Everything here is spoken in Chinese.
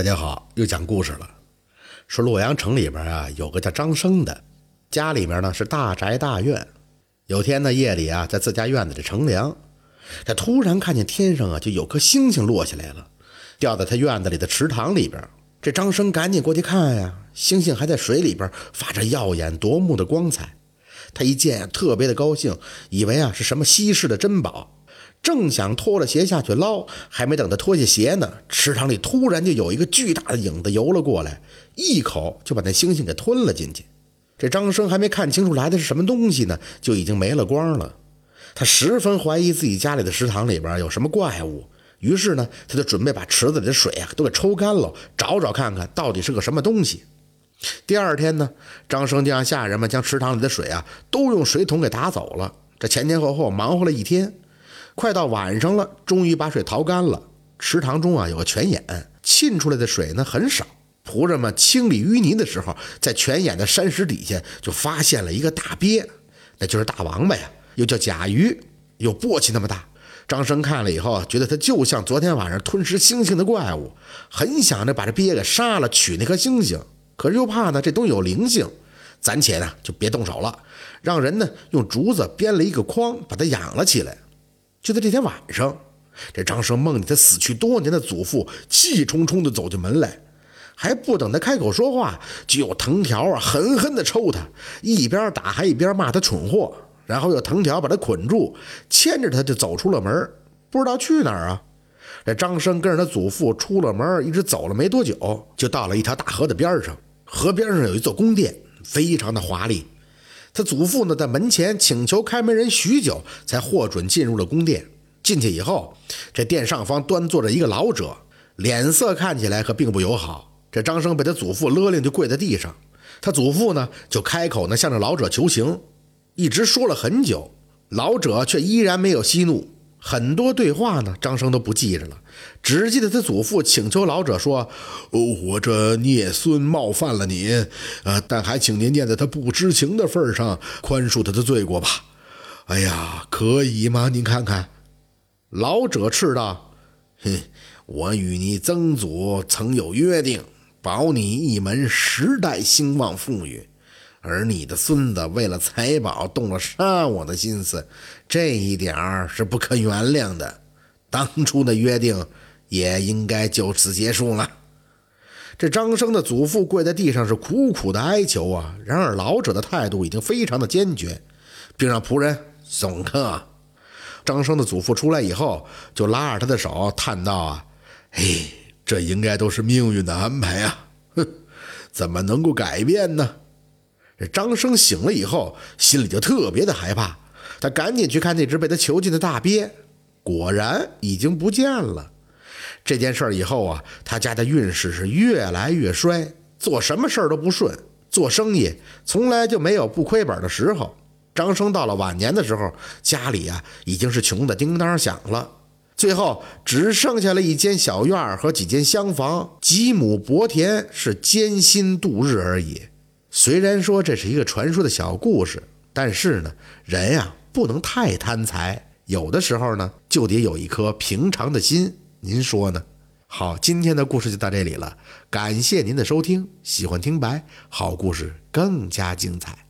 大家好，又讲故事了。说洛阳城里边啊，有个叫张生的，家里面呢是大宅大院。有天呢夜里啊，在自家院子里乘凉，他突然看见天上啊就有颗星星落下来了，掉在他院子里的池塘里边。这张生赶紧过去看呀，星星还在水里边发着耀眼夺目的光彩。他一见特别的高兴，以为啊是什么稀世的珍宝。正想脱了鞋下去捞，还没等他脱下鞋呢，池塘里突然就有一个巨大的影子游了过来，一口就把那星星给吞了进去。这张生还没看清楚来的是什么东西呢，就已经没了光了。他十分怀疑自己家里的池塘里边有什么怪物，于是呢，他就准备把池子里的水啊都给抽干了，找找看看到底是个什么东西。第二天呢，张生就让下人们将池塘里的水啊都用水桶给打走了。这前前后后忙活了一天。快到晚上了，终于把水淘干了。池塘中啊有个泉眼，沁出来的水呢很少。仆人们清理淤泥的时候，在泉眼的山石底下就发现了一个大鳖，那就是大王八呀，又叫甲鱼，有簸箕那么大。张生看了以后，觉得它就像昨天晚上吞食星星的怪物，很想着把这鳖给杀了，取那颗星星。可是又怕呢这东西有灵性，暂且呢就别动手了，让人呢用竹子编了一个筐，把它养了起来。就在这天晚上，这张生梦见他死去多年的祖父气冲冲地走进门来，还不等他开口说话，就有藤条啊狠狠地抽他，一边打还一边骂他蠢货，然后用藤条把他捆住，牵着他就走出了门，不知道去哪儿啊。这张生跟着他祖父出了门，一直走了没多久，就到了一条大河的边上，河边上有一座宫殿，非常的华丽。他祖父呢，在门前请求开门人许久，才获准进入了宫殿。进去以后，这殿上方端坐着一个老者，脸色看起来可并不友好。这张生被他祖父勒令就跪在地上，他祖父呢就开口呢向着老者求情，一直说了很久，老者却依然没有息怒。很多对话呢，张生都不记着了，只记得他祖父请求老者说：“哦，我这孽孙冒犯了您，呃，但还请您念在他不知情的份上，宽恕他的罪过吧。”哎呀，可以吗？您看看。老者斥道：“哼，我与你曾祖曾有约定，保你一门十代兴旺富裕。”而你的孙子为了财宝动了杀我的心思，这一点儿是不可原谅的。当初的约定也应该就此结束了。这张生的祖父跪在地上是苦苦的哀求啊，然而老者的态度已经非常的坚决，并让仆人送客。张生的祖父出来以后，就拉着他的手叹道：“啊，嘿，这应该都是命运的安排啊！哼，怎么能够改变呢？”这张生醒了以后，心里就特别的害怕，他赶紧去看那只被他囚禁的大鳖，果然已经不见了。这件事以后啊，他家的运势是越来越衰，做什么事儿都不顺，做生意从来就没有不亏本的时候。张生到了晚年的时候，家里啊已经是穷的叮当响了，最后只剩下了一间小院和几间厢房，几亩薄田，是艰辛度日而已。虽然说这是一个传说的小故事，但是呢，人呀不能太贪财，有的时候呢就得有一颗平常的心。您说呢？好，今天的故事就到这里了，感谢您的收听。喜欢听白，好故事更加精彩。